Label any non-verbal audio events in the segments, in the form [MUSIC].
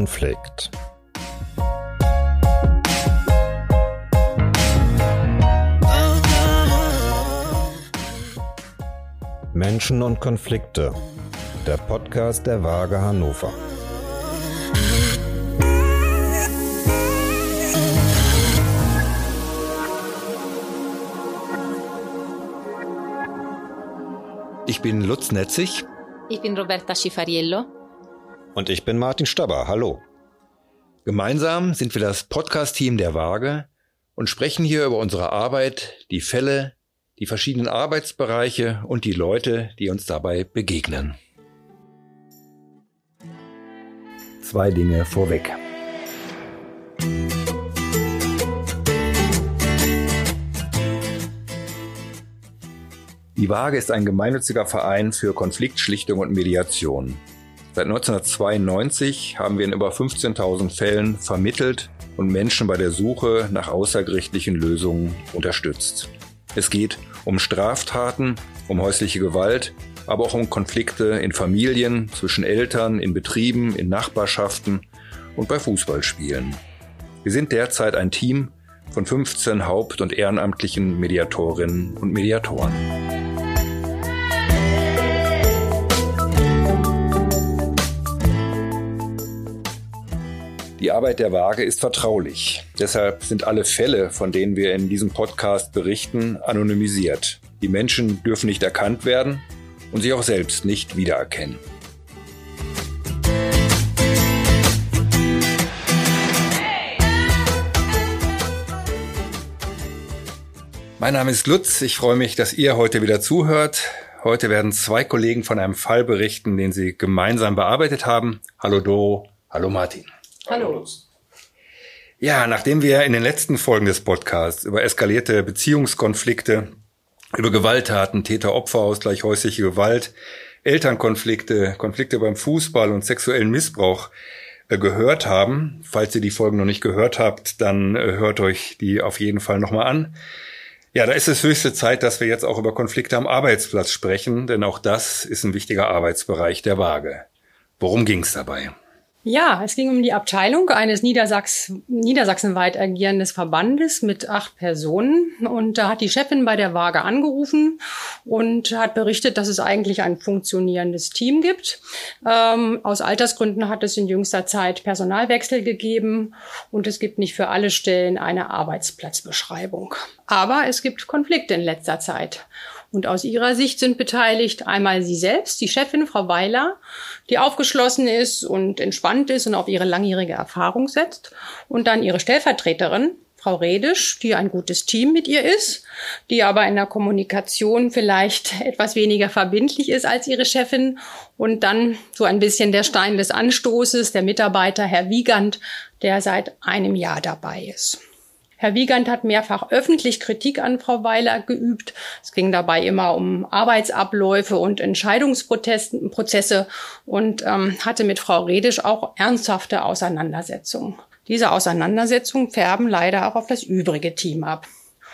Konflikt. Menschen und Konflikte. Der Podcast der Waage Hannover. Ich bin Lutz Netzig. Ich bin Roberta Schifariello. Und ich bin Martin Staber. Hallo. Gemeinsam sind wir das Podcast-Team der Waage und sprechen hier über unsere Arbeit, die Fälle, die verschiedenen Arbeitsbereiche und die Leute, die uns dabei begegnen. Zwei Dinge vorweg. Die Waage ist ein gemeinnütziger Verein für Konfliktschlichtung und Mediation. Seit 1992 haben wir in über 15.000 Fällen vermittelt und Menschen bei der Suche nach außergerichtlichen Lösungen unterstützt. Es geht um Straftaten, um häusliche Gewalt, aber auch um Konflikte in Familien, zwischen Eltern, in Betrieben, in Nachbarschaften und bei Fußballspielen. Wir sind derzeit ein Team von 15 haupt- und ehrenamtlichen Mediatorinnen und Mediatoren. Die Arbeit der Waage ist vertraulich. Deshalb sind alle Fälle, von denen wir in diesem Podcast berichten, anonymisiert. Die Menschen dürfen nicht erkannt werden und sich auch selbst nicht wiedererkennen. Mein Name ist Lutz. Ich freue mich, dass ihr heute wieder zuhört. Heute werden zwei Kollegen von einem Fall berichten, den sie gemeinsam bearbeitet haben. Hallo Doro, hallo Martin. Hallo. Ja, nachdem wir in den letzten Folgen des Podcasts über eskalierte Beziehungskonflikte, über Gewalttaten, Täter-Opfer-Ausgleich, häusliche Gewalt, Elternkonflikte, Konflikte beim Fußball und sexuellen Missbrauch äh, gehört haben, falls ihr die Folgen noch nicht gehört habt, dann äh, hört euch die auf jeden Fall nochmal an. Ja, da ist es höchste Zeit, dass wir jetzt auch über Konflikte am Arbeitsplatz sprechen, denn auch das ist ein wichtiger Arbeitsbereich der Waage. Worum ging es dabei? Ja, es ging um die Abteilung eines Niedersachs niedersachsenweit agierendes Verbandes mit acht Personen. Und da hat die Chefin bei der Waage angerufen und hat berichtet, dass es eigentlich ein funktionierendes Team gibt. Ähm, aus Altersgründen hat es in jüngster Zeit Personalwechsel gegeben und es gibt nicht für alle Stellen eine Arbeitsplatzbeschreibung. Aber es gibt Konflikte in letzter Zeit. Und aus ihrer Sicht sind beteiligt einmal sie selbst, die Chefin, Frau Weiler, die aufgeschlossen ist und entspannt ist und auf ihre langjährige Erfahrung setzt. Und dann ihre Stellvertreterin, Frau Redisch, die ein gutes Team mit ihr ist, die aber in der Kommunikation vielleicht etwas weniger verbindlich ist als ihre Chefin. Und dann so ein bisschen der Stein des Anstoßes, der Mitarbeiter, Herr Wiegand, der seit einem Jahr dabei ist. Herr Wiegand hat mehrfach öffentlich Kritik an Frau Weiler geübt. Es ging dabei immer um Arbeitsabläufe und Entscheidungsprozesse und ähm, hatte mit Frau Redisch auch ernsthafte Auseinandersetzungen. Diese Auseinandersetzungen färben leider auch auf das übrige Team ab.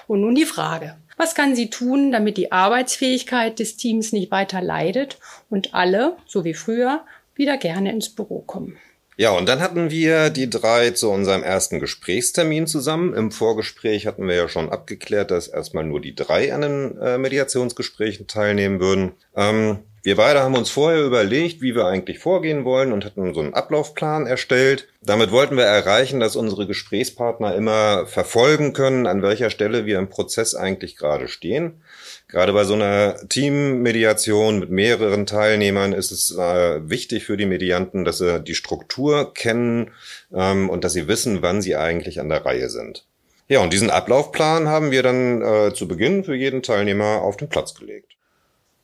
Und nun die Frage. Was kann sie tun, damit die Arbeitsfähigkeit des Teams nicht weiter leidet und alle, so wie früher, wieder gerne ins Büro kommen? Ja, und dann hatten wir die drei zu unserem ersten Gesprächstermin zusammen. Im Vorgespräch hatten wir ja schon abgeklärt, dass erstmal nur die drei an den äh, Mediationsgesprächen teilnehmen würden. Ähm, wir beide haben uns vorher überlegt, wie wir eigentlich vorgehen wollen und hatten so einen Ablaufplan erstellt. Damit wollten wir erreichen, dass unsere Gesprächspartner immer verfolgen können, an welcher Stelle wir im Prozess eigentlich gerade stehen. Gerade bei so einer Teammediation mit mehreren Teilnehmern ist es äh, wichtig für die Medianten, dass sie die Struktur kennen ähm, und dass sie wissen, wann sie eigentlich an der Reihe sind. Ja, und diesen Ablaufplan haben wir dann äh, zu Beginn für jeden Teilnehmer auf den Platz gelegt.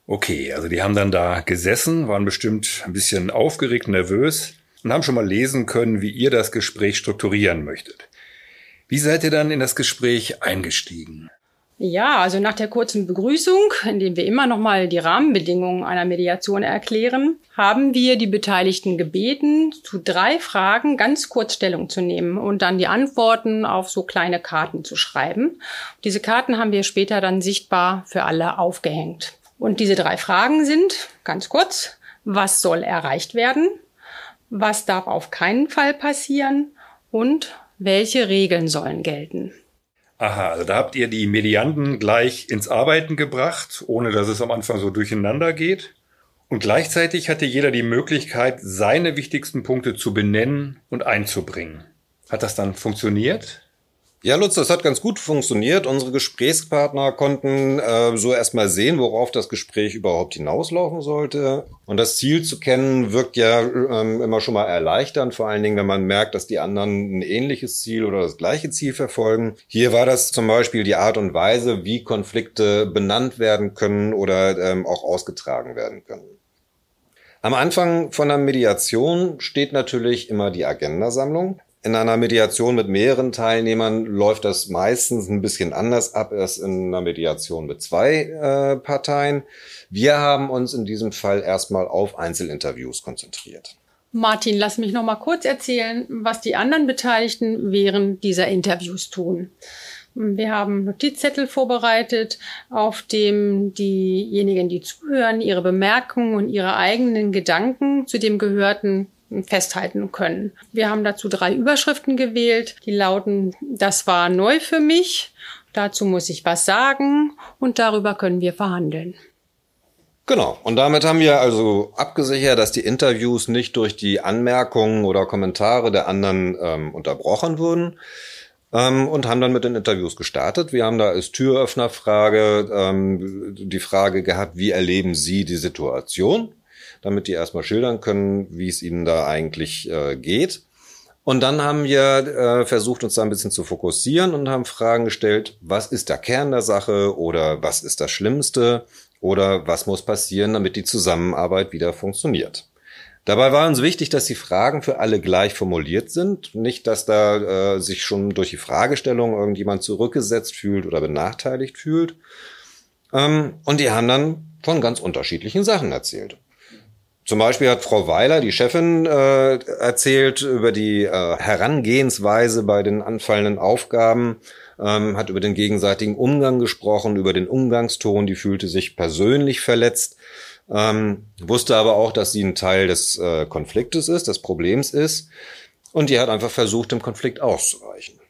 Okay, also die haben dann da gesessen, waren bestimmt ein bisschen aufgeregt, nervös und haben schon mal lesen können, wie ihr das Gespräch strukturieren möchtet. Wie seid ihr dann in das Gespräch eingestiegen? Ja, also nach der kurzen Begrüßung, in dem wir immer noch mal die Rahmenbedingungen einer Mediation erklären, haben wir die Beteiligten gebeten, zu drei Fragen ganz kurz Stellung zu nehmen und dann die Antworten auf so kleine Karten zu schreiben. Diese Karten haben wir später dann sichtbar für alle aufgehängt. Und diese drei Fragen sind, ganz kurz, was soll erreicht werden? was darf auf keinen Fall passieren und welche Regeln sollen gelten. Aha, also da habt ihr die Medianten gleich ins Arbeiten gebracht, ohne dass es am Anfang so durcheinander geht. Und gleichzeitig hatte jeder die Möglichkeit, seine wichtigsten Punkte zu benennen und einzubringen. Hat das dann funktioniert? Ja, Lutz, das hat ganz gut funktioniert. Unsere Gesprächspartner konnten äh, so erstmal sehen, worauf das Gespräch überhaupt hinauslaufen sollte. Und das Ziel zu kennen, wirkt ja ähm, immer schon mal erleichternd, vor allen Dingen, wenn man merkt, dass die anderen ein ähnliches Ziel oder das gleiche Ziel verfolgen. Hier war das zum Beispiel die Art und Weise, wie Konflikte benannt werden können oder ähm, auch ausgetragen werden können. Am Anfang von der Mediation steht natürlich immer die Agendasammlung. In einer Mediation mit mehreren Teilnehmern läuft das meistens ein bisschen anders ab als in einer Mediation mit zwei äh, Parteien. Wir haben uns in diesem Fall erstmal auf Einzelinterviews konzentriert. Martin, lass mich noch mal kurz erzählen, was die anderen Beteiligten während dieser Interviews tun. Wir haben Notizzettel vorbereitet, auf dem diejenigen, die zuhören, ihre Bemerkungen und ihre eigenen Gedanken zu dem Gehörten festhalten können. Wir haben dazu drei Überschriften gewählt, die lauten, das war neu für mich, dazu muss ich was sagen und darüber können wir verhandeln. Genau. Und damit haben wir also abgesichert, dass die Interviews nicht durch die Anmerkungen oder Kommentare der anderen ähm, unterbrochen wurden ähm, und haben dann mit den Interviews gestartet. Wir haben da als Türöffnerfrage ähm, die Frage gehabt, wie erleben Sie die Situation? Damit die erstmal schildern können, wie es ihnen da eigentlich äh, geht. Und dann haben wir äh, versucht, uns da ein bisschen zu fokussieren und haben Fragen gestellt, was ist der Kern der Sache oder was ist das Schlimmste oder was muss passieren, damit die Zusammenarbeit wieder funktioniert. Dabei war uns wichtig, dass die Fragen für alle gleich formuliert sind. Nicht, dass da äh, sich schon durch die Fragestellung irgendjemand zurückgesetzt fühlt oder benachteiligt fühlt. Ähm, und die haben dann von ganz unterschiedlichen Sachen erzählt. Zum Beispiel hat Frau Weiler, die Chefin, äh, erzählt über die äh, Herangehensweise bei den anfallenden Aufgaben, ähm, hat über den gegenseitigen Umgang gesprochen, über den Umgangston, die fühlte sich persönlich verletzt, ähm, wusste aber auch, dass sie ein Teil des äh, Konfliktes ist, des Problems ist, und die hat einfach versucht, dem Konflikt auszuweichen.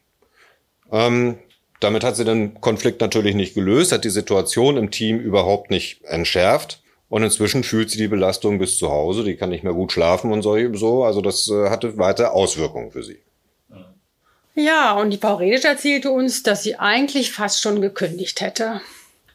Ähm, damit hat sie den Konflikt natürlich nicht gelöst, hat die Situation im Team überhaupt nicht entschärft. Und inzwischen fühlt sie die Belastung bis zu Hause, die kann nicht mehr gut schlafen und so. Also das äh, hatte weiter Auswirkungen für sie. Ja, und die Frau Redisch erzählte uns, dass sie eigentlich fast schon gekündigt hätte.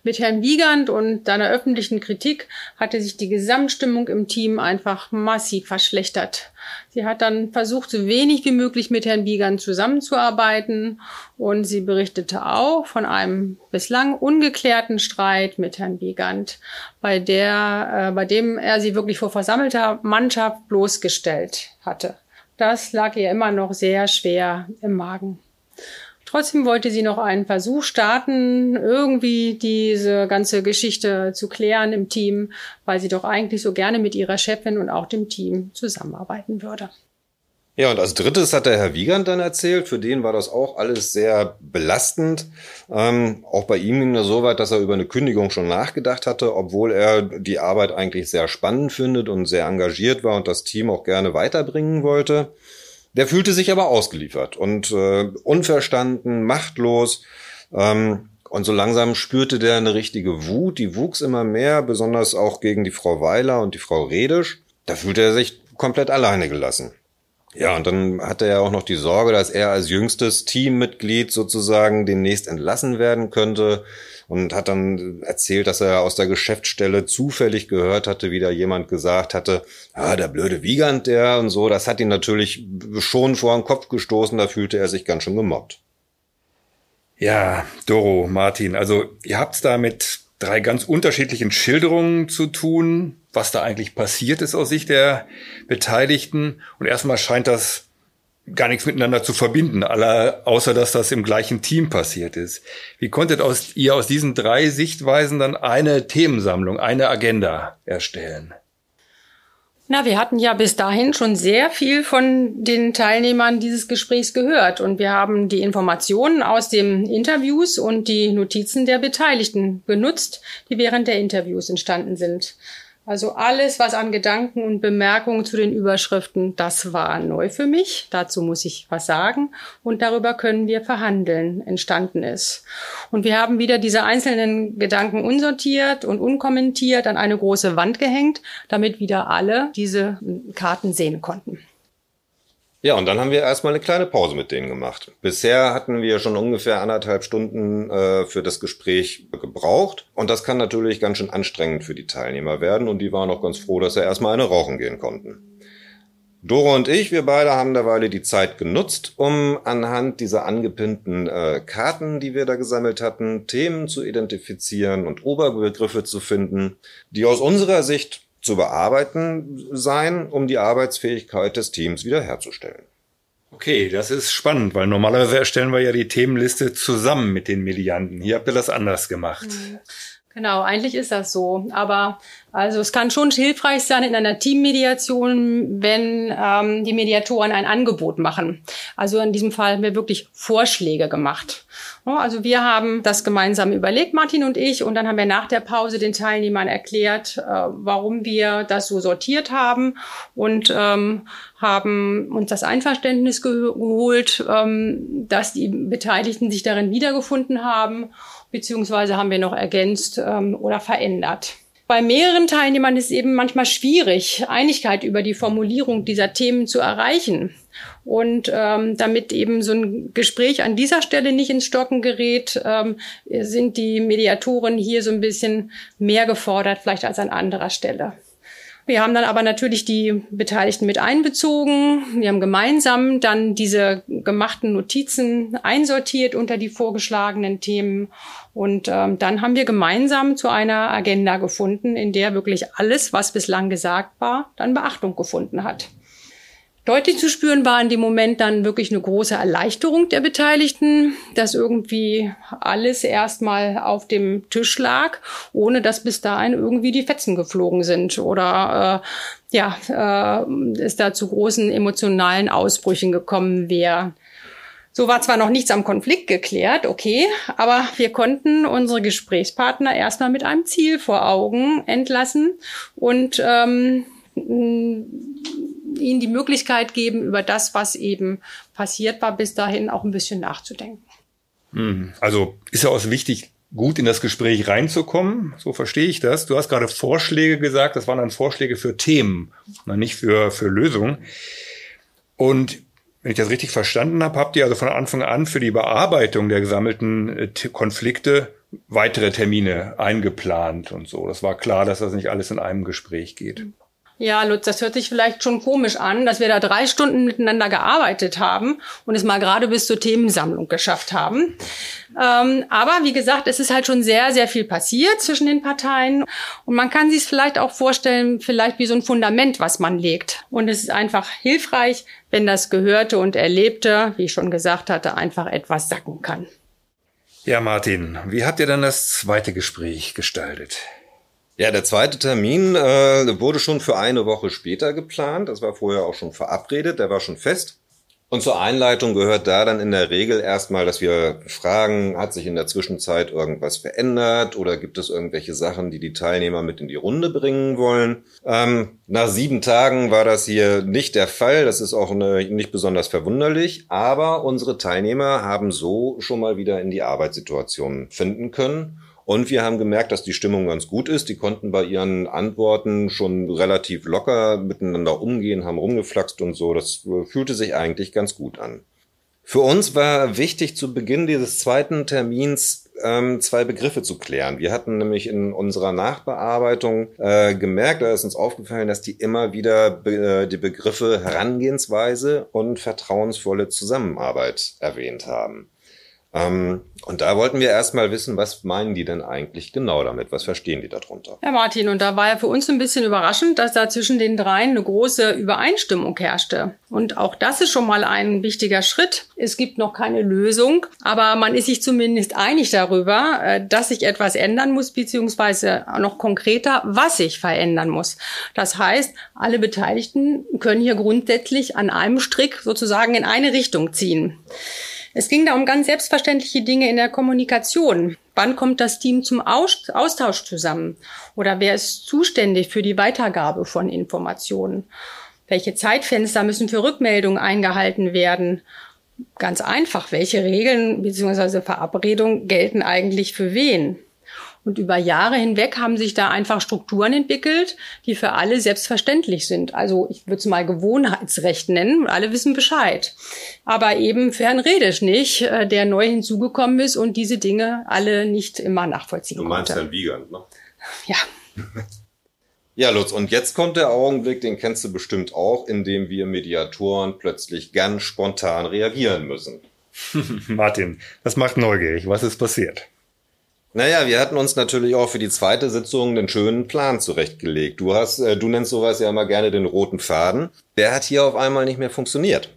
Mit Herrn Wiegand und seiner öffentlichen Kritik hatte sich die Gesamtstimmung im Team einfach massiv verschlechtert. Sie hat dann versucht, so wenig wie möglich mit Herrn Wiegand zusammenzuarbeiten und sie berichtete auch von einem bislang ungeklärten Streit mit Herrn Wiegand, bei der, äh, bei dem er sie wirklich vor versammelter Mannschaft bloßgestellt hatte. Das lag ihr immer noch sehr schwer im Magen. Trotzdem wollte sie noch einen Versuch starten, irgendwie diese ganze Geschichte zu klären im Team, weil sie doch eigentlich so gerne mit ihrer Chefin und auch dem Team zusammenarbeiten würde. Ja, und als drittes hat der Herr Wiegand dann erzählt, für den war das auch alles sehr belastend. Ähm, auch bei ihm ging es so weit, dass er über eine Kündigung schon nachgedacht hatte, obwohl er die Arbeit eigentlich sehr spannend findet und sehr engagiert war und das Team auch gerne weiterbringen wollte. Der fühlte sich aber ausgeliefert und äh, unverstanden, machtlos. Ähm, und so langsam spürte der eine richtige Wut, die wuchs immer mehr, besonders auch gegen die Frau Weiler und die Frau Redisch. Da fühlte er sich komplett alleine gelassen. Ja, und dann hatte er auch noch die Sorge, dass er als jüngstes Teammitglied sozusagen demnächst entlassen werden könnte und hat dann erzählt, dass er aus der Geschäftsstelle zufällig gehört hatte, wie da jemand gesagt hatte, ah, der blöde Wiegand, der und so. Das hat ihn natürlich schon vor den Kopf gestoßen, da fühlte er sich ganz schön gemobbt. Ja, Doro, Martin, also ihr habt's da mit drei ganz unterschiedlichen Schilderungen zu tun, was da eigentlich passiert ist aus Sicht der Beteiligten. Und erstmal scheint das gar nichts miteinander zu verbinden, aller, außer dass das im gleichen Team passiert ist. Wie konntet aus, ihr aus diesen drei Sichtweisen dann eine Themensammlung, eine Agenda erstellen? Na, wir hatten ja bis dahin schon sehr viel von den Teilnehmern dieses Gesprächs gehört und wir haben die Informationen aus den Interviews und die Notizen der Beteiligten genutzt, die während der Interviews entstanden sind. Also alles, was an Gedanken und Bemerkungen zu den Überschriften, das war neu für mich. Dazu muss ich was sagen. Und darüber können wir verhandeln, entstanden ist. Und wir haben wieder diese einzelnen Gedanken unsortiert und unkommentiert an eine große Wand gehängt, damit wieder alle diese Karten sehen konnten. Ja, und dann haben wir erstmal eine kleine Pause mit denen gemacht. Bisher hatten wir schon ungefähr anderthalb Stunden äh, für das Gespräch gebraucht. Und das kann natürlich ganz schön anstrengend für die Teilnehmer werden. Und die waren auch ganz froh, dass sie erstmal eine rauchen gehen konnten. Dora und ich, wir beide haben derweile die Zeit genutzt, um anhand dieser angepinnten äh, Karten, die wir da gesammelt hatten, Themen zu identifizieren und Oberbegriffe zu finden, die aus unserer Sicht zu bearbeiten sein, um die Arbeitsfähigkeit des Teams wiederherzustellen. Okay, das ist spannend, weil normalerweise erstellen wir ja die Themenliste zusammen mit den Medianten. Hier habt ihr das anders gemacht. Mhm. Genau, eigentlich ist das so. Aber also es kann schon hilfreich sein in einer Teammediation, wenn ähm, die Mediatoren ein Angebot machen. Also in diesem Fall haben wir wirklich Vorschläge gemacht. Also wir haben das gemeinsam überlegt, Martin und ich, und dann haben wir nach der Pause den Teilnehmern erklärt, äh, warum wir das so sortiert haben und ähm, haben uns das Einverständnis geholt, ähm, dass die Beteiligten sich darin wiedergefunden haben, beziehungsweise haben wir noch ergänzt ähm, oder verändert. Bei mehreren Teilnehmern ist es eben manchmal schwierig, Einigkeit über die Formulierung dieser Themen zu erreichen. Und ähm, damit eben so ein Gespräch an dieser Stelle nicht ins Stocken gerät, ähm, sind die Mediatoren hier so ein bisschen mehr gefordert, vielleicht als an anderer Stelle. Wir haben dann aber natürlich die Beteiligten mit einbezogen. Wir haben gemeinsam dann diese gemachten Notizen einsortiert unter die vorgeschlagenen Themen. Und ähm, dann haben wir gemeinsam zu einer Agenda gefunden, in der wirklich alles, was bislang gesagt war, dann Beachtung gefunden hat. Deutlich zu spüren war in dem Moment dann wirklich eine große Erleichterung der Beteiligten, dass irgendwie alles erstmal auf dem Tisch lag, ohne dass bis dahin irgendwie die Fetzen geflogen sind oder äh, ja, äh, es da zu großen emotionalen Ausbrüchen gekommen wäre. So war zwar noch nichts am Konflikt geklärt, okay, aber wir konnten unsere Gesprächspartner erstmal mit einem Ziel vor Augen entlassen und ähm, ihnen die Möglichkeit geben, über das, was eben passiert war, bis dahin auch ein bisschen nachzudenken. Hm. Also ist ja auch wichtig, gut in das Gespräch reinzukommen. So verstehe ich das. Du hast gerade Vorschläge gesagt. Das waren dann Vorschläge für Themen, nicht für, für Lösungen. Und wenn ich das richtig verstanden habe, habt ihr also von Anfang an für die Bearbeitung der gesammelten äh, Konflikte weitere Termine eingeplant und so. Das war klar, dass das nicht alles in einem Gespräch geht. Ja, Lutz, das hört sich vielleicht schon komisch an, dass wir da drei Stunden miteinander gearbeitet haben und es mal gerade bis zur Themensammlung geschafft haben. Ähm, aber wie gesagt, es ist halt schon sehr, sehr viel passiert zwischen den Parteien und man kann sich es vielleicht auch vorstellen, vielleicht wie so ein Fundament, was man legt. Und es ist einfach hilfreich, wenn das Gehörte und Erlebte, wie ich schon gesagt hatte, einfach etwas sacken kann. Ja, Martin, wie habt ihr dann das zweite Gespräch gestaltet? Ja, der zweite Termin äh, wurde schon für eine Woche später geplant. Das war vorher auch schon verabredet, der war schon fest. Und zur Einleitung gehört da dann in der Regel erstmal, dass wir fragen, hat sich in der Zwischenzeit irgendwas verändert oder gibt es irgendwelche Sachen, die die Teilnehmer mit in die Runde bringen wollen. Ähm, nach sieben Tagen war das hier nicht der Fall. Das ist auch eine, nicht besonders verwunderlich. Aber unsere Teilnehmer haben so schon mal wieder in die Arbeitssituation finden können und wir haben gemerkt, dass die Stimmung ganz gut ist. Die konnten bei ihren Antworten schon relativ locker miteinander umgehen, haben rumgeflaxt und so. Das äh, fühlte sich eigentlich ganz gut an. Für uns war wichtig, zu Beginn dieses zweiten Termins ähm, zwei Begriffe zu klären. Wir hatten nämlich in unserer Nachbearbeitung äh, gemerkt, da ist uns aufgefallen, dass die immer wieder be äh, die Begriffe Herangehensweise und vertrauensvolle Zusammenarbeit erwähnt haben. Ähm, und da wollten wir erstmal wissen, was meinen die denn eigentlich genau damit? Was verstehen die darunter? Ja, Martin, und da war ja für uns ein bisschen überraschend, dass da zwischen den dreien eine große Übereinstimmung herrschte. Und auch das ist schon mal ein wichtiger Schritt. Es gibt noch keine Lösung, aber man ist sich zumindest einig darüber, äh, dass sich etwas ändern muss, beziehungsweise noch konkreter, was sich verändern muss. Das heißt, alle Beteiligten können hier grundsätzlich an einem Strick sozusagen in eine Richtung ziehen. Es ging da um ganz selbstverständliche Dinge in der Kommunikation. wann kommt das Team zum Austausch zusammen? Oder wer ist zuständig für die Weitergabe von Informationen? Welche Zeitfenster müssen für Rückmeldungen eingehalten werden? Ganz einfach, welche Regeln bzw. Verabredungen gelten eigentlich für wen? Und über Jahre hinweg haben sich da einfach Strukturen entwickelt, die für alle selbstverständlich sind. Also ich würde es mal Gewohnheitsrecht nennen und alle wissen Bescheid. Aber eben für Herrn Redisch nicht, äh, der neu hinzugekommen ist und diese Dinge alle nicht immer nachvollziehen konnte. Du meinst konnte. Herrn Wiegand, ne? Ja. [LAUGHS] Ja, Lutz, und jetzt kommt der Augenblick, den kennst du bestimmt auch, in dem wir Mediatoren plötzlich ganz spontan reagieren müssen. [LAUGHS] Martin, das macht neugierig. Was ist passiert? Naja, wir hatten uns natürlich auch für die zweite Sitzung einen schönen Plan zurechtgelegt. Du hast, äh, du nennst sowas ja immer gerne den roten Faden. Der hat hier auf einmal nicht mehr funktioniert.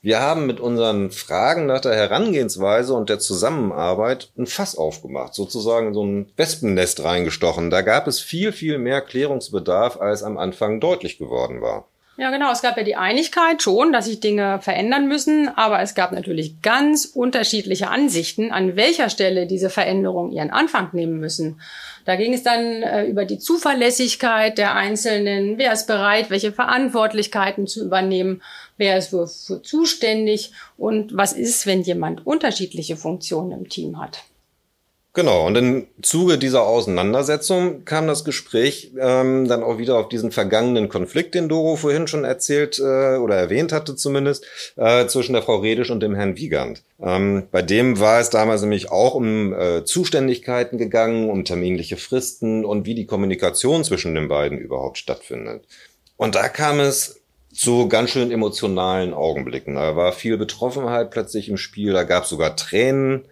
Wir haben mit unseren Fragen nach der Herangehensweise und der Zusammenarbeit ein Fass aufgemacht, sozusagen so ein Wespennest reingestochen. Da gab es viel, viel mehr Klärungsbedarf, als am Anfang deutlich geworden war. Ja, genau. Es gab ja die Einigkeit schon, dass sich Dinge verändern müssen, aber es gab natürlich ganz unterschiedliche Ansichten, an welcher Stelle diese Veränderungen ihren Anfang nehmen müssen. Da ging es dann äh, über die Zuverlässigkeit der Einzelnen, wer ist bereit, welche Verantwortlichkeiten zu übernehmen, wer ist wofür zuständig und was ist, wenn jemand unterschiedliche Funktionen im Team hat. Genau, und im Zuge dieser Auseinandersetzung kam das Gespräch ähm, dann auch wieder auf diesen vergangenen Konflikt, den Doro vorhin schon erzählt äh, oder erwähnt hatte zumindest, äh, zwischen der Frau Redisch und dem Herrn Wiegand. Ähm, bei dem war es damals nämlich auch um äh, Zuständigkeiten gegangen, um terminliche Fristen und wie die Kommunikation zwischen den beiden überhaupt stattfindet. Und da kam es zu ganz schön emotionalen Augenblicken. Da war viel Betroffenheit plötzlich im Spiel, da gab es sogar Tränen.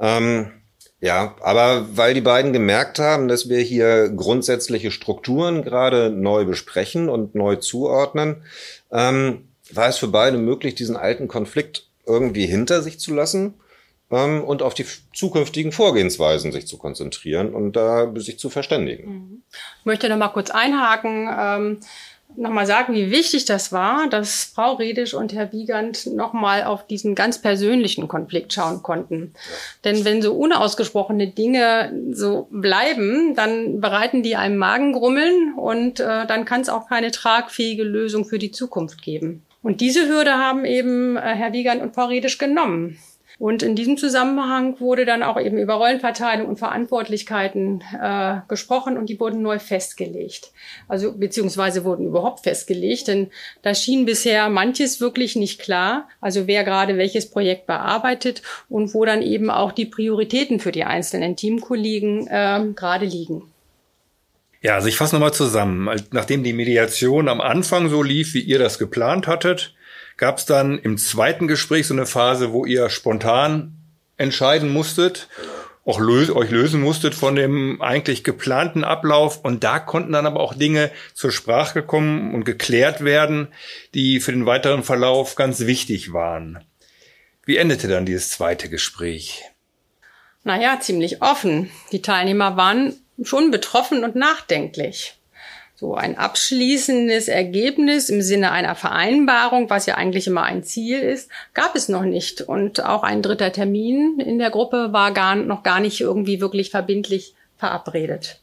Ähm, ja, aber weil die beiden gemerkt haben, dass wir hier grundsätzliche Strukturen gerade neu besprechen und neu zuordnen, ähm, war es für beide möglich, diesen alten Konflikt irgendwie hinter sich zu lassen ähm, und auf die zukünftigen Vorgehensweisen sich zu konzentrieren und da sich zu verständigen. Ich möchte noch mal kurz einhaken. Ähm nochmal sagen, wie wichtig das war, dass Frau Redisch und Herr Wiegand nochmal auf diesen ganz persönlichen Konflikt schauen konnten. Denn wenn so unausgesprochene Dinge so bleiben, dann bereiten die einem Magengrummeln und äh, dann kann es auch keine tragfähige Lösung für die Zukunft geben. Und diese Hürde haben eben äh, Herr Wiegand und Frau Redisch genommen. Und in diesem Zusammenhang wurde dann auch eben über Rollenverteilung und Verantwortlichkeiten äh, gesprochen und die wurden neu festgelegt. Also beziehungsweise wurden überhaupt festgelegt, denn da schien bisher manches wirklich nicht klar. Also wer gerade welches Projekt bearbeitet und wo dann eben auch die Prioritäten für die einzelnen Teamkollegen äh, gerade liegen. Ja, also ich fasse nochmal zusammen. Nachdem die Mediation am Anfang so lief, wie ihr das geplant hattet, gab es dann im zweiten Gespräch so eine Phase, wo ihr spontan entscheiden musstet, auch lös euch lösen musstet von dem eigentlich geplanten Ablauf. Und da konnten dann aber auch Dinge zur Sprache kommen und geklärt werden, die für den weiteren Verlauf ganz wichtig waren. Wie endete dann dieses zweite Gespräch? Naja, ziemlich offen. Die Teilnehmer waren schon betroffen und nachdenklich. So ein abschließendes Ergebnis im Sinne einer Vereinbarung, was ja eigentlich immer ein Ziel ist, gab es noch nicht. Und auch ein dritter Termin in der Gruppe war gar, noch gar nicht irgendwie wirklich verbindlich verabredet.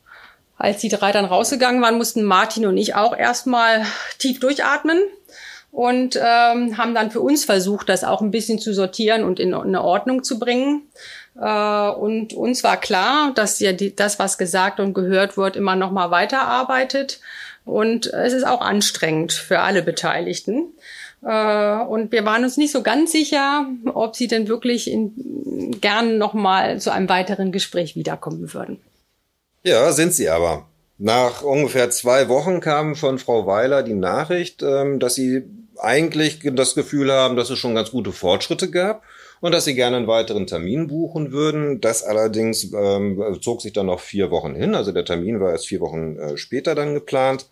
Als die drei dann rausgegangen waren, mussten Martin und ich auch erstmal tief durchatmen und ähm, haben dann für uns versucht, das auch ein bisschen zu sortieren und in eine Ordnung zu bringen. Äh, und uns war klar, dass ja die, das, was gesagt und gehört wird, immer noch mal weiterarbeitet. Und es ist auch anstrengend für alle Beteiligten. Äh, und wir waren uns nicht so ganz sicher, ob sie denn wirklich in, gern noch mal zu einem weiteren Gespräch wiederkommen würden. Ja, sind sie aber. Nach ungefähr zwei Wochen kam von Frau Weiler die Nachricht, ähm, dass sie eigentlich das Gefühl haben, dass es schon ganz gute Fortschritte gab und dass sie gerne einen weiteren Termin buchen würden. Das allerdings ähm, zog sich dann noch vier Wochen hin. Also der Termin war erst vier Wochen äh, später dann geplant.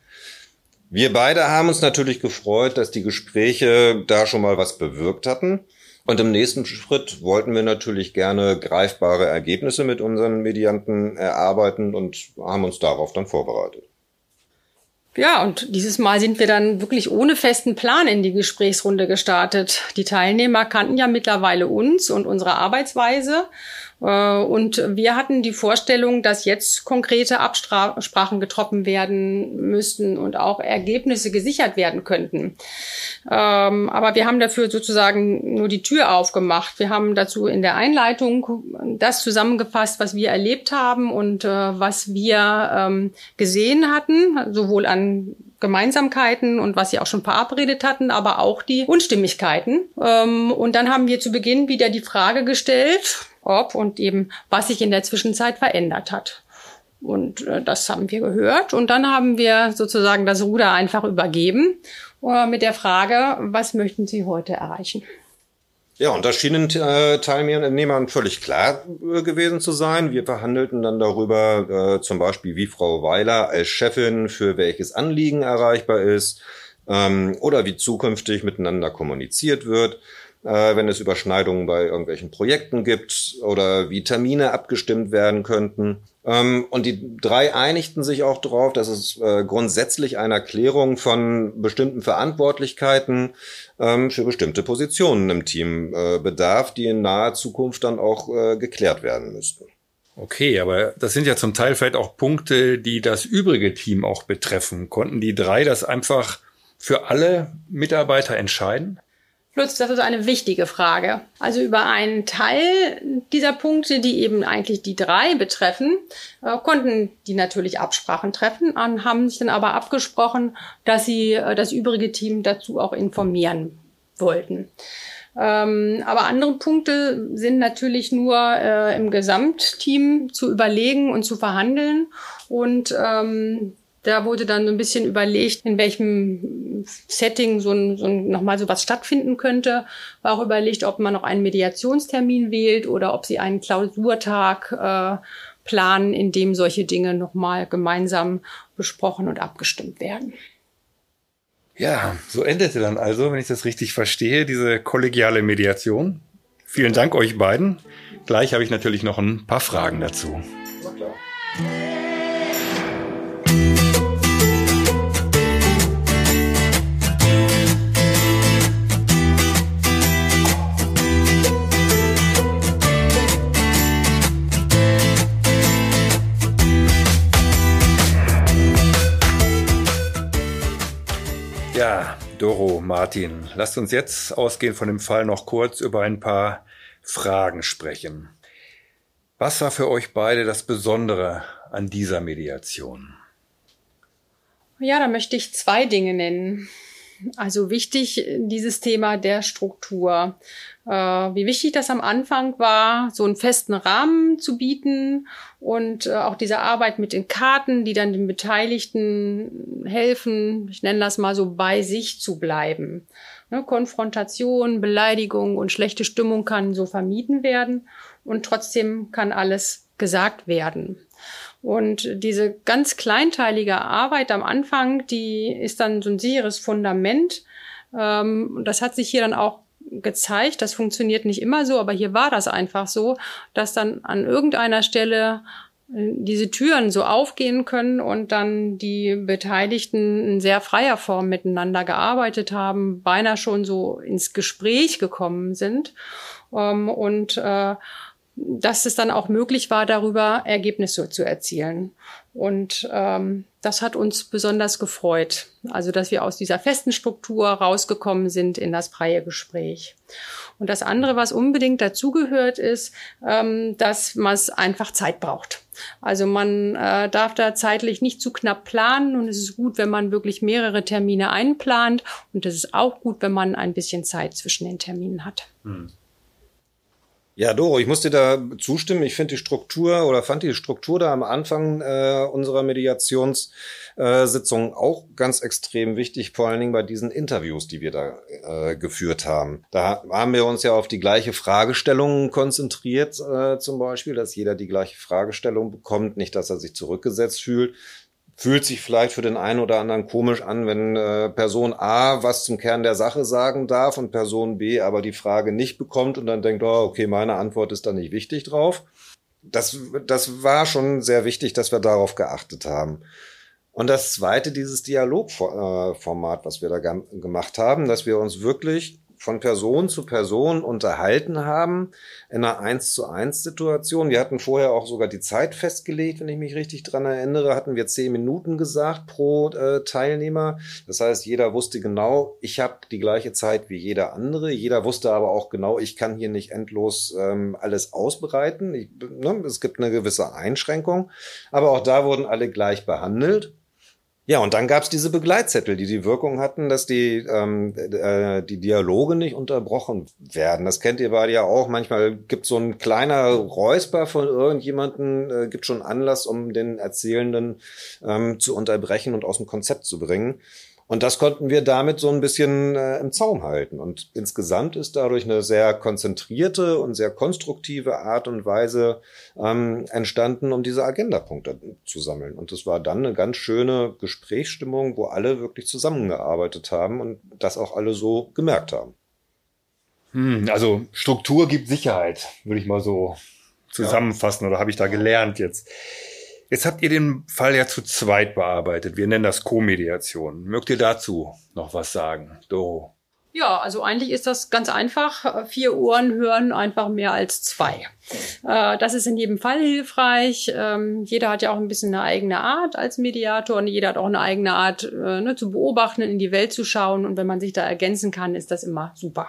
Wir beide haben uns natürlich gefreut, dass die Gespräche da schon mal was bewirkt hatten. Und im nächsten Schritt wollten wir natürlich gerne greifbare Ergebnisse mit unseren Medianten erarbeiten und haben uns darauf dann vorbereitet. Ja, und dieses Mal sind wir dann wirklich ohne festen Plan in die Gesprächsrunde gestartet. Die Teilnehmer kannten ja mittlerweile uns und unsere Arbeitsweise und wir hatten die Vorstellung, dass jetzt konkrete Absprachen getroffen werden müssten und auch Ergebnisse gesichert werden könnten. Ähm, aber wir haben dafür sozusagen nur die Tür aufgemacht. Wir haben dazu in der Einleitung das zusammengefasst, was wir erlebt haben und äh, was wir ähm, gesehen hatten, sowohl an Gemeinsamkeiten und was sie auch schon verabredet hatten, aber auch die Unstimmigkeiten. Ähm, und dann haben wir zu Beginn wieder die Frage gestellt, ob und eben was sich in der Zwischenzeit verändert hat. Und äh, das haben wir gehört. Und dann haben wir sozusagen das Ruder einfach übergeben äh, mit der Frage, was möchten Sie heute erreichen? Ja, und das schienen äh, Teilnehmern völlig klar äh, gewesen zu sein. Wir verhandelten dann darüber, äh, zum Beispiel, wie Frau Weiler als Chefin für welches Anliegen erreichbar ist ähm, oder wie zukünftig miteinander kommuniziert wird äh, wenn es Überschneidungen bei irgendwelchen Projekten gibt oder wie Termine abgestimmt werden könnten. Ähm, und die drei einigten sich auch darauf, dass es äh, grundsätzlich einer Klärung von bestimmten Verantwortlichkeiten ähm, für bestimmte Positionen im Team äh, bedarf, die in naher Zukunft dann auch äh, geklärt werden müssten. Okay, aber das sind ja zum Teil vielleicht auch Punkte, die das übrige Team auch betreffen. Konnten die drei das einfach für alle Mitarbeiter entscheiden? Lutz, das ist eine wichtige Frage. Also über einen Teil dieser Punkte, die eben eigentlich die drei betreffen, äh, konnten die natürlich Absprachen treffen, haben sich dann aber abgesprochen, dass sie äh, das übrige Team dazu auch informieren wollten. Ähm, aber andere Punkte sind natürlich nur äh, im Gesamtteam zu überlegen und zu verhandeln. Und ähm, da wurde dann so ein bisschen überlegt, in welchem Setting so, ein, so ein, nochmal so was stattfinden könnte. War auch überlegt, ob man noch einen Mediationstermin wählt oder ob sie einen Klausurtag äh, planen, in dem solche Dinge nochmal gemeinsam besprochen und abgestimmt werden. Ja, so endete dann also, wenn ich das richtig verstehe, diese kollegiale Mediation. Vielen Dank euch beiden. Gleich habe ich natürlich noch ein paar Fragen dazu. Martin, lasst uns jetzt ausgehend von dem Fall noch kurz über ein paar Fragen sprechen. Was war für euch beide das Besondere an dieser Mediation? Ja, da möchte ich zwei Dinge nennen. Also wichtig dieses Thema der Struktur. Äh, wie wichtig das am Anfang war, so einen festen Rahmen zu bieten und äh, auch diese Arbeit mit den Karten, die dann den Beteiligten helfen, ich nenne das mal so, bei sich zu bleiben. Ne, Konfrontation, Beleidigung und schlechte Stimmung kann so vermieden werden und trotzdem kann alles gesagt werden. Und diese ganz kleinteilige Arbeit am Anfang, die ist dann so ein sicheres Fundament. Ähm, das hat sich hier dann auch gezeigt. Das funktioniert nicht immer so, aber hier war das einfach so, dass dann an irgendeiner Stelle äh, diese Türen so aufgehen können und dann die Beteiligten in sehr freier Form miteinander gearbeitet haben, beinahe schon so ins Gespräch gekommen sind. Ähm, und äh, dass es dann auch möglich war, darüber Ergebnisse zu erzielen. Und ähm, das hat uns besonders gefreut. Also, dass wir aus dieser festen Struktur rausgekommen sind in das freie Gespräch. Und das andere, was unbedingt dazugehört, ist, ähm, dass man es einfach Zeit braucht. Also man äh, darf da zeitlich nicht zu knapp planen und es ist gut, wenn man wirklich mehrere Termine einplant und es ist auch gut, wenn man ein bisschen Zeit zwischen den Terminen hat. Hm. Ja, Doro, ich muss dir da zustimmen. Ich finde die Struktur oder fand die Struktur da am Anfang äh, unserer Mediationssitzung äh, auch ganz extrem wichtig, vor allen Dingen bei diesen Interviews, die wir da äh, geführt haben. Da haben wir uns ja auf die gleiche Fragestellung konzentriert, äh, zum Beispiel, dass jeder die gleiche Fragestellung bekommt, nicht, dass er sich zurückgesetzt fühlt, fühlt sich vielleicht für den einen oder anderen komisch an, wenn äh, Person A was zum Kern der Sache sagen darf und Person B aber die Frage nicht bekommt und dann denkt, oh, okay, meine Antwort ist da nicht wichtig drauf. Das, das war schon sehr wichtig, dass wir darauf geachtet haben. Und das zweite, dieses Dialogformat, was wir da gemacht haben, dass wir uns wirklich von Person zu Person unterhalten haben in einer eins zu eins Situation. Wir hatten vorher auch sogar die Zeit festgelegt, wenn ich mich richtig dran erinnere, hatten wir zehn Minuten gesagt pro äh, Teilnehmer. Das heißt, jeder wusste genau, ich habe die gleiche Zeit wie jeder andere. Jeder wusste aber auch genau, ich kann hier nicht endlos ähm, alles ausbreiten. Ich, ne, es gibt eine gewisse Einschränkung, aber auch da wurden alle gleich behandelt. Ja, und dann gab's diese Begleitzettel, die die Wirkung hatten, dass die, ähm, äh, die Dialoge nicht unterbrochen werden. Das kennt ihr beide ja auch. Manchmal gibt so ein kleiner Räusper von irgendjemanden, äh, gibt schon Anlass, um den Erzählenden ähm, zu unterbrechen und aus dem Konzept zu bringen. Und das konnten wir damit so ein bisschen äh, im Zaum halten. Und insgesamt ist dadurch eine sehr konzentrierte und sehr konstruktive Art und Weise ähm, entstanden, um diese Agendapunkte zu sammeln. Und es war dann eine ganz schöne Gesprächsstimmung, wo alle wirklich zusammengearbeitet haben und das auch alle so gemerkt haben. Hm, also Struktur gibt Sicherheit, würde ich mal so zusammenfassen, ja. oder habe ich da gelernt jetzt? Jetzt habt ihr den Fall ja zu zweit bearbeitet. Wir nennen das Co-Mediation. Mögt ihr dazu noch was sagen, Doro? Ja, also eigentlich ist das ganz einfach. Vier Ohren hören einfach mehr als zwei. Äh, das ist in jedem Fall hilfreich. Ähm, jeder hat ja auch ein bisschen eine eigene Art als Mediator und jeder hat auch eine eigene Art äh, ne, zu beobachten, in die Welt zu schauen. Und wenn man sich da ergänzen kann, ist das immer super.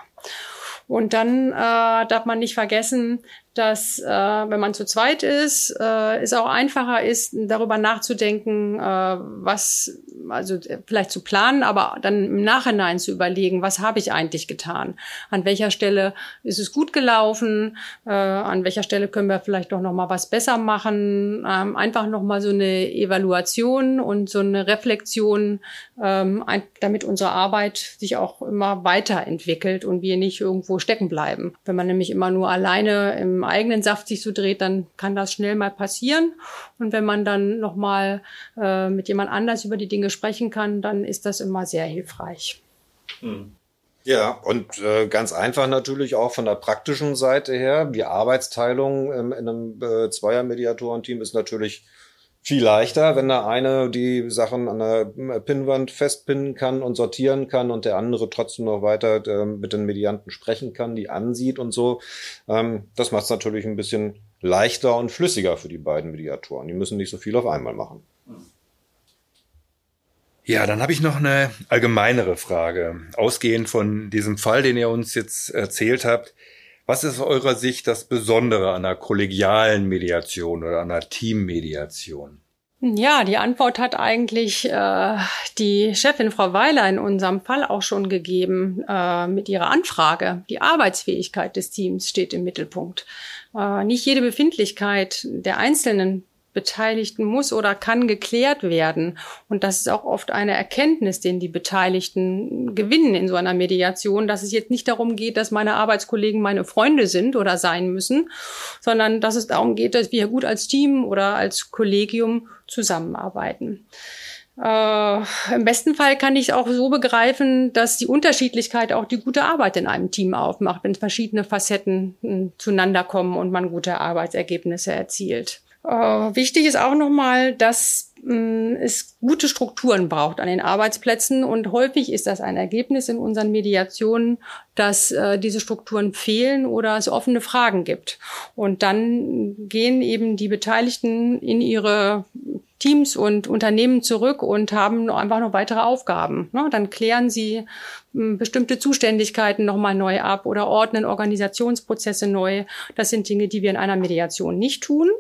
Und dann äh, darf man nicht vergessen, dass äh, wenn man zu zweit ist, äh, es auch einfacher ist, darüber nachzudenken, äh, was, also vielleicht zu planen, aber dann im Nachhinein zu überlegen, was habe ich eigentlich getan? An welcher Stelle ist es gut gelaufen? Äh, an welcher Stelle können wir vielleicht doch noch mal was besser machen? Ähm, einfach noch mal so eine Evaluation und so eine Reflexion, ähm, damit unsere Arbeit sich auch immer weiterentwickelt und wir nicht irgendwo stecken bleiben. Wenn man nämlich immer nur alleine im eigenen Saft sich so dreht, dann kann das schnell mal passieren. Und wenn man dann noch mal äh, mit jemand anders über die Dinge sprechen kann, dann ist das immer sehr hilfreich. Hm. Ja, und äh, ganz einfach natürlich auch von der praktischen Seite her. Die Arbeitsteilung ähm, in einem äh, Zweier-Mediatorenteam ist natürlich viel leichter, wenn der eine die Sachen an der Pinnwand festpinnen kann und sortieren kann und der andere trotzdem noch weiter äh, mit den Medianten sprechen kann, die ansieht und so. Ähm, das macht es natürlich ein bisschen leichter und flüssiger für die beiden Mediatoren. Die müssen nicht so viel auf einmal machen. Ja, dann habe ich noch eine allgemeinere Frage. Ausgehend von diesem Fall, den ihr uns jetzt erzählt habt, was ist aus eurer Sicht das Besondere an einer kollegialen Mediation oder einer Teammediation? Ja, die Antwort hat eigentlich äh, die Chefin Frau Weiler in unserem Fall auch schon gegeben äh, mit ihrer Anfrage. Die Arbeitsfähigkeit des Teams steht im Mittelpunkt. Äh, nicht jede Befindlichkeit der Einzelnen Beteiligten muss oder kann geklärt werden. Und das ist auch oft eine Erkenntnis, den die Beteiligten gewinnen in so einer Mediation, dass es jetzt nicht darum geht, dass meine Arbeitskollegen meine Freunde sind oder sein müssen, sondern dass es darum geht, dass wir gut als Team oder als Kollegium zusammenarbeiten. Äh, Im besten Fall kann ich es auch so begreifen, dass die Unterschiedlichkeit auch die gute Arbeit in einem Team aufmacht, wenn verschiedene Facetten hm, zueinander kommen und man gute Arbeitsergebnisse erzielt. Äh, wichtig ist auch nochmal, dass mh, mm, es gute Strukturen braucht an den Arbeitsplätzen und häufig ist das ein Ergebnis in unseren Mediationen, dass äh, diese Strukturen fehlen oder es offene Fragen gibt. Und dann gehen eben die Beteiligten in ihre Teams und Unternehmen zurück und haben einfach noch weitere Aufgaben. Ne? Dann klären sie bestimmte Zuständigkeiten nochmal neu ab oder ordnen Organisationsprozesse neu. Das sind Dinge, die wir in einer Mediation nicht tun.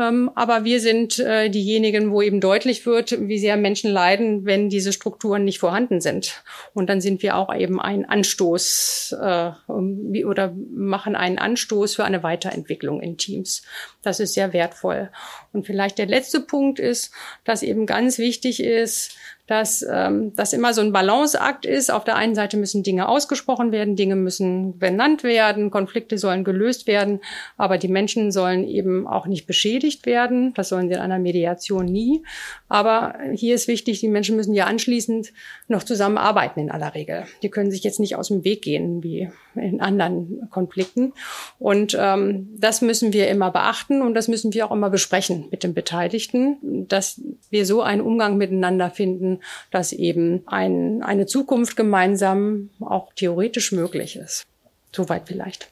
Ähm, aber wir sind äh, diejenigen, wo eben deutlich wird, wie sehr Menschen leiden, wenn diese Strukturen nicht vorhanden sind. Und dann sind wir auch eben ein Anstoß äh, oder machen einen Anstoß für eine Weiterentwicklung in Teams. Das ist sehr wertvoll. Und vielleicht der letzte Punkt ist, dass eben ganz wichtig ist, dass ähm, das immer so ein Balanceakt ist. Auf der einen Seite müssen Dinge ausgesprochen werden, Dinge müssen benannt werden, Konflikte sollen gelöst werden, aber die Menschen sollen eben auch nicht beschädigt werden. Das sollen sie in einer Mediation nie. Aber hier ist wichtig, die Menschen müssen ja anschließend noch zusammenarbeiten in aller Regel. Die können sich jetzt nicht aus dem Weg gehen wie in anderen Konflikten. Und ähm, das müssen wir immer beachten und das müssen wir auch immer besprechen mit den Beteiligten, dass wir so einen Umgang miteinander finden, dass eben ein, eine Zukunft gemeinsam auch theoretisch möglich ist. Soweit vielleicht.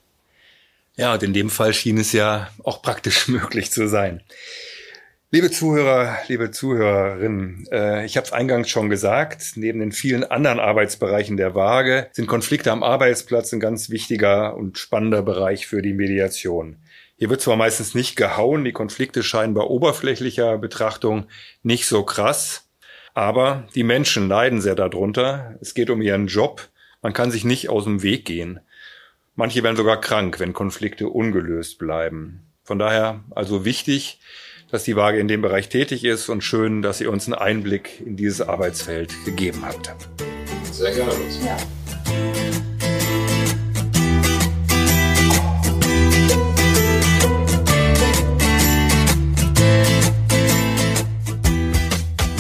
Ja, und in dem Fall schien es ja auch praktisch [LAUGHS] möglich zu sein. Liebe Zuhörer, liebe Zuhörerinnen, äh, ich habe es eingangs schon gesagt, neben den vielen anderen Arbeitsbereichen der Waage sind Konflikte am Arbeitsplatz ein ganz wichtiger und spannender Bereich für die Mediation. Hier wird zwar meistens nicht gehauen, die Konflikte scheinen bei oberflächlicher Betrachtung nicht so krass, aber die Menschen leiden sehr darunter. Es geht um ihren Job, man kann sich nicht aus dem Weg gehen. Manche werden sogar krank, wenn Konflikte ungelöst bleiben. Von daher also wichtig, dass die Waage in dem Bereich tätig ist und schön, dass ihr uns einen Einblick in dieses Arbeitsfeld gegeben habt. Sehr gerne. Ja.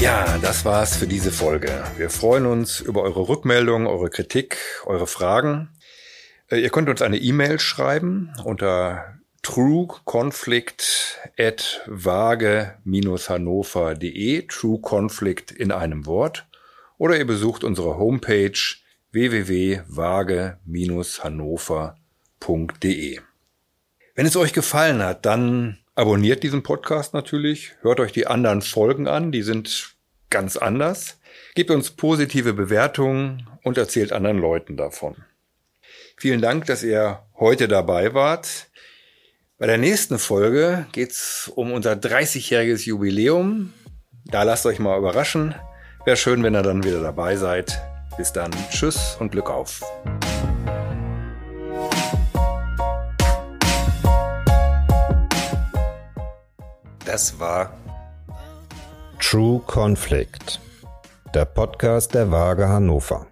Ja, das war's für diese Folge. Wir freuen uns über eure Rückmeldungen, eure Kritik, eure Fragen. Äh, ihr könnt uns eine E-Mail schreiben unter trueconflict at vage-hannover.de, True Conflict in einem Wort, oder ihr besucht unsere Homepage www.vage-hannover.de. Wenn es euch gefallen hat, dann abonniert diesen Podcast natürlich, hört euch die anderen Folgen an, die sind ganz anders, gebt uns positive Bewertungen und erzählt anderen Leuten davon. Vielen Dank, dass ihr heute dabei wart. Bei der nächsten Folge geht's um unser 30-jähriges Jubiläum. Da lasst euch mal überraschen. Wäre schön, wenn ihr dann wieder dabei seid. Bis dann. Tschüss und Glück auf. Das war True Conflict, der Podcast der Waage Hannover.